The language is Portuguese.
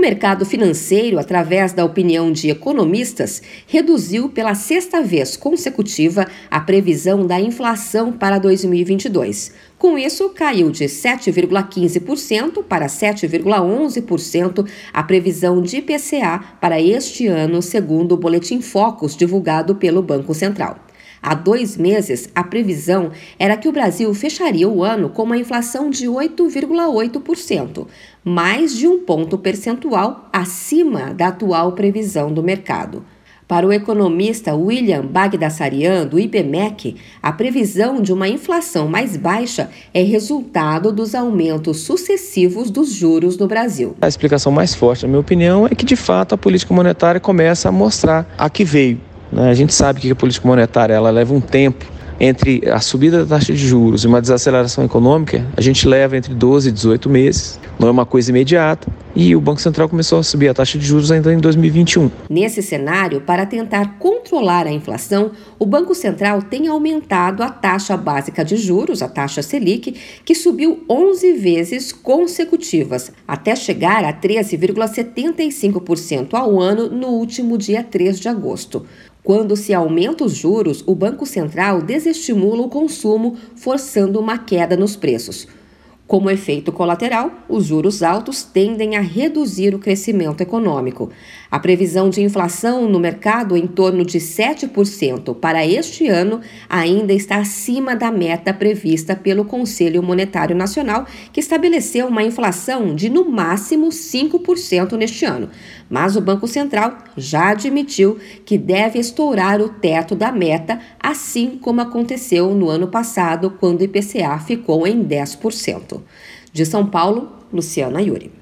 mercado financeiro, através da opinião de economistas, reduziu pela sexta vez consecutiva a previsão da inflação para 2022. Com isso, caiu de 7,15% para 7,11% a previsão de IPCA para este ano, segundo o Boletim Focus divulgado pelo Banco Central. Há dois meses, a previsão era que o Brasil fecharia o ano com uma inflação de 8,8%, mais de um ponto percentual acima da atual previsão do mercado. Para o economista William Bagdasarian, do IBMEC, a previsão de uma inflação mais baixa é resultado dos aumentos sucessivos dos juros no Brasil. A explicação mais forte, na minha opinião, é que de fato a política monetária começa a mostrar a que veio? A gente sabe que a política monetária ela leva um tempo entre a subida da taxa de juros e uma desaceleração econômica, a gente leva entre 12 e 18 meses, não é uma coisa imediata, e o Banco Central começou a subir a taxa de juros ainda em 2021. Nesse cenário, para tentar controlar a inflação, o Banco Central tem aumentado a taxa básica de juros, a taxa Selic, que subiu 11 vezes consecutivas, até chegar a 13,75% ao ano no último dia 3 de agosto. Quando se aumenta os juros, o Banco Central desestimula o consumo, forçando uma queda nos preços. Como efeito colateral, os juros altos tendem a reduzir o crescimento econômico. A previsão de inflação no mercado em torno de 7% para este ano ainda está acima da meta prevista pelo Conselho Monetário Nacional, que estabeleceu uma inflação de no máximo 5% neste ano. Mas o Banco Central já admitiu que deve estourar o teto da meta, assim como aconteceu no ano passado, quando o IPCA ficou em 10%. De São Paulo, Luciana Yuri.